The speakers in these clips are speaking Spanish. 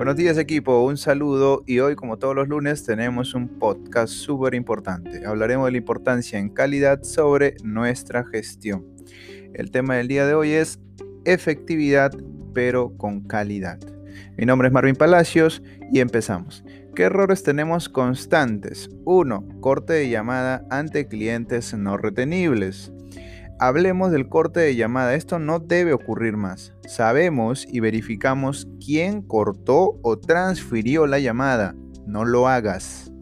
Buenos días equipo, un saludo y hoy como todos los lunes tenemos un podcast súper importante. Hablaremos de la importancia en calidad sobre nuestra gestión. El tema del día de hoy es efectividad pero con calidad. Mi nombre es Marvin Palacios y empezamos. ¿Qué errores tenemos constantes? 1. Corte de llamada ante clientes no retenibles. Hablemos del corte de llamada. Esto no debe ocurrir más. Sabemos y verificamos quién cortó o transfirió la llamada. No lo hagas.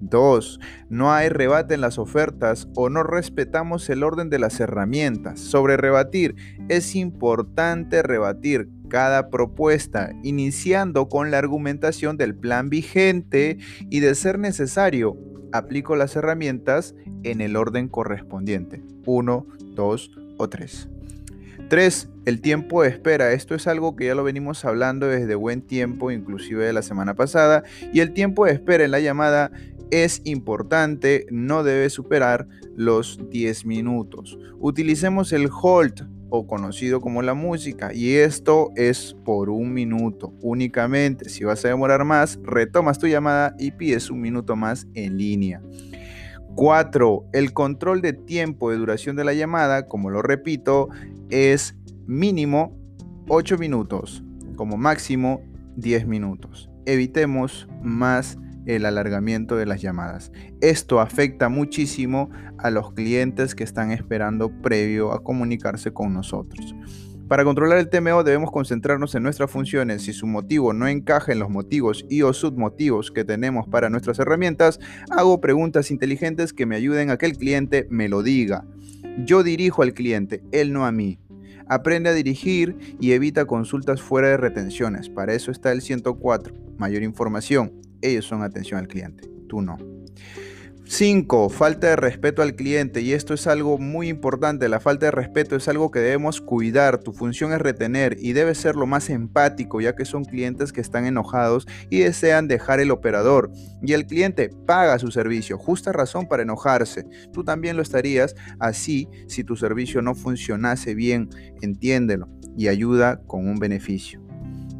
2. No hay rebate en las ofertas o no respetamos el orden de las herramientas. Sobre rebatir, es importante rebatir cada propuesta, iniciando con la argumentación del plan vigente y de ser necesario, aplico las herramientas en el orden correspondiente. 1, 2 o 3. 3. El tiempo de espera. Esto es algo que ya lo venimos hablando desde buen tiempo, inclusive de la semana pasada. Y el tiempo de espera en la llamada es importante, no debe superar los 10 minutos. Utilicemos el hold o conocido como la música y esto es por un minuto únicamente. Si vas a demorar más, retomas tu llamada y pides un minuto más en línea. 4. El control de tiempo de duración de la llamada, como lo repito, es mínimo 8 minutos, como máximo 10 minutos. Evitemos más el alargamiento de las llamadas. Esto afecta muchísimo a los clientes que están esperando previo a comunicarse con nosotros. Para controlar el TMO debemos concentrarnos en nuestras funciones. Si su motivo no encaja en los motivos y o submotivos que tenemos para nuestras herramientas, hago preguntas inteligentes que me ayuden a que el cliente me lo diga. Yo dirijo al cliente, él no a mí. Aprende a dirigir y evita consultas fuera de retenciones. Para eso está el 104. Mayor información ellos son atención al cliente, tú no. 5. Falta de respeto al cliente. Y esto es algo muy importante. La falta de respeto es algo que debemos cuidar. Tu función es retener y debe ser lo más empático, ya que son clientes que están enojados y desean dejar el operador. Y el cliente paga su servicio. Justa razón para enojarse. Tú también lo estarías así si tu servicio no funcionase bien. Entiéndelo y ayuda con un beneficio.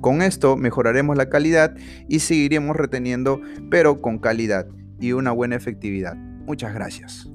Con esto mejoraremos la calidad y seguiremos reteniendo, pero con calidad y una buena efectividad. Muchas gracias.